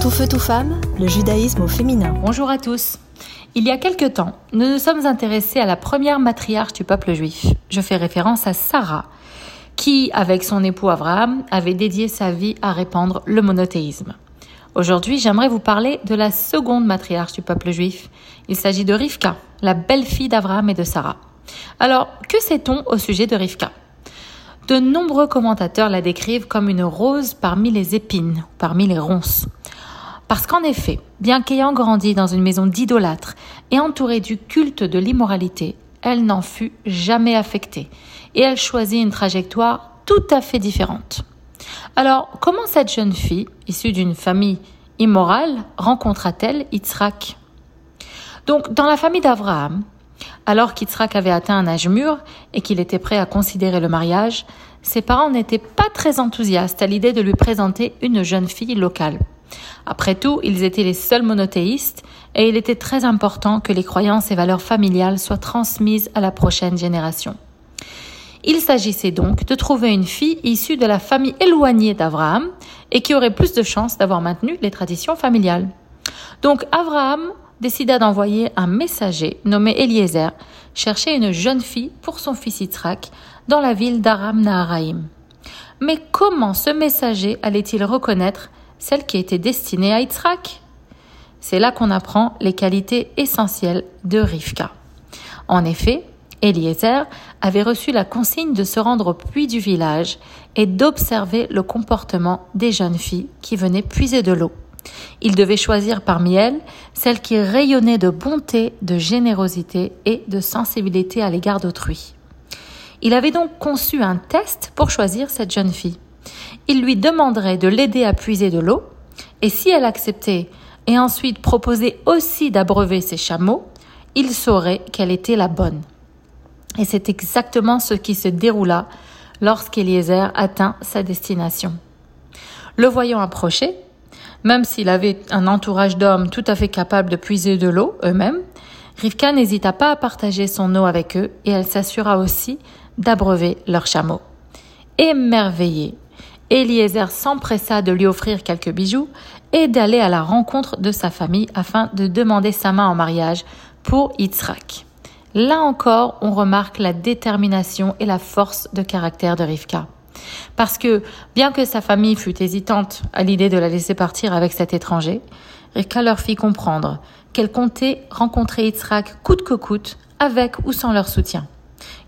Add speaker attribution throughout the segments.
Speaker 1: Tout feu, tout femme, le judaïsme au féminin.
Speaker 2: Bonjour à tous. Il y a quelque temps, nous nous sommes intéressés à la première matriarche du peuple juif. Je fais référence à Sarah, qui, avec son époux Abraham, avait dédié sa vie à répandre le monothéisme. Aujourd'hui, j'aimerais vous parler de la seconde matriarche du peuple juif. Il s'agit de Rivka, la belle-fille d'Abraham et de Sarah. Alors, que sait-on au sujet de Rivka? De nombreux commentateurs la décrivent comme une rose parmi les épines, parmi les ronces. Parce qu'en effet, bien qu'ayant grandi dans une maison d'idolâtres et entourée du culte de l'immoralité, elle n'en fut jamais affectée et elle choisit une trajectoire tout à fait différente. Alors, comment cette jeune fille, issue d'une famille immorale, rencontra-t-elle Yitzhak? Donc, dans la famille d'Abraham, alors qu'Yitzhak avait atteint un âge mûr et qu'il était prêt à considérer le mariage, ses parents n'étaient pas très enthousiastes à l'idée de lui présenter une jeune fille locale. Après tout, ils étaient les seuls monothéistes et il était très important que les croyances et valeurs familiales soient transmises à la prochaine génération. Il s'agissait donc de trouver une fille issue de la famille éloignée d'Abraham et qui aurait plus de chances d'avoir maintenu les traditions familiales. Donc Abraham décida d'envoyer un messager nommé Eliezer chercher une jeune fille pour son fils Yitzhak dans la ville d'Aram Naharaim. Mais comment ce messager allait-il reconnaître celle qui était destinée à Yitzhak C'est là qu'on apprend les qualités essentielles de Rivka. En effet, Eliezer avait reçu la consigne de se rendre au puits du village et d'observer le comportement des jeunes filles qui venaient puiser de l'eau. Il devait choisir parmi elles celle qui rayonnait de bonté, de générosité et de sensibilité à l'égard d'autrui. Il avait donc conçu un test pour choisir cette jeune fille. Il lui demanderait de l'aider à puiser de l'eau, et si elle acceptait et ensuite proposait aussi d'abreuver ses chameaux, il saurait qu'elle était la bonne. Et c'est exactement ce qui se déroula lorsqu'Eliezer atteint sa destination. Le voyant approcher, même s'il avait un entourage d'hommes tout à fait capables de puiser de l'eau eux-mêmes, Rivka n'hésita pas à partager son eau avec eux et elle s'assura aussi d'abreuver leurs chameaux. Émerveillé, Eliezer s'empressa de lui offrir quelques bijoux et d'aller à la rencontre de sa famille afin de demander sa main en mariage pour Yitzhak. Là encore, on remarque la détermination et la force de caractère de Rivka. Parce que, bien que sa famille fût hésitante à l'idée de la laisser partir avec cet étranger, Rivka leur fit comprendre qu'elle comptait rencontrer Yitzhak coûte que coûte, avec ou sans leur soutien.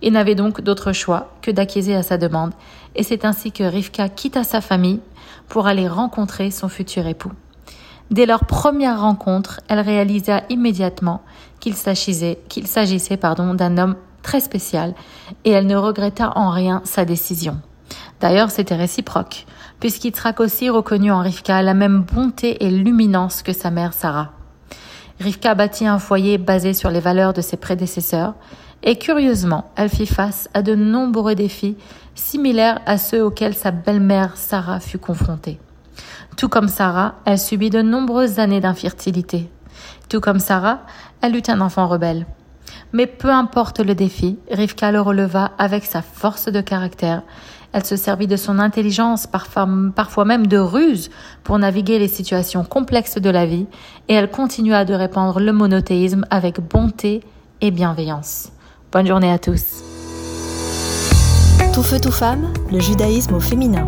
Speaker 2: Il n'avait donc d'autre choix que d'acquiescer à sa demande, et c'est ainsi que Rivka quitta sa famille pour aller rencontrer son futur époux. Dès leur première rencontre, elle réalisa immédiatement qu'il s'agissait, pardon, d'un homme très spécial et elle ne regretta en rien sa décision. D'ailleurs, c'était réciproque, puisqu'Yitzhak aussi reconnut en Rivka la même bonté et luminance que sa mère Sarah. Rivka bâtit un foyer basé sur les valeurs de ses prédécesseurs, et curieusement, elle fit face à de nombreux défis similaires à ceux auxquels sa belle-mère Sarah fut confrontée. Tout comme Sarah, elle subit de nombreuses années d'infertilité. Tout comme Sarah, elle eut un enfant rebelle. Mais peu importe le défi, Rivka le releva avec sa force de caractère. Elle se servit de son intelligence, parfois, même de ruse, pour naviguer les situations complexes de la vie, et elle continua de répandre le monothéisme avec bonté et bienveillance. Bonne journée à tous.
Speaker 1: Tout feu, tout femme, le judaïsme au féminin.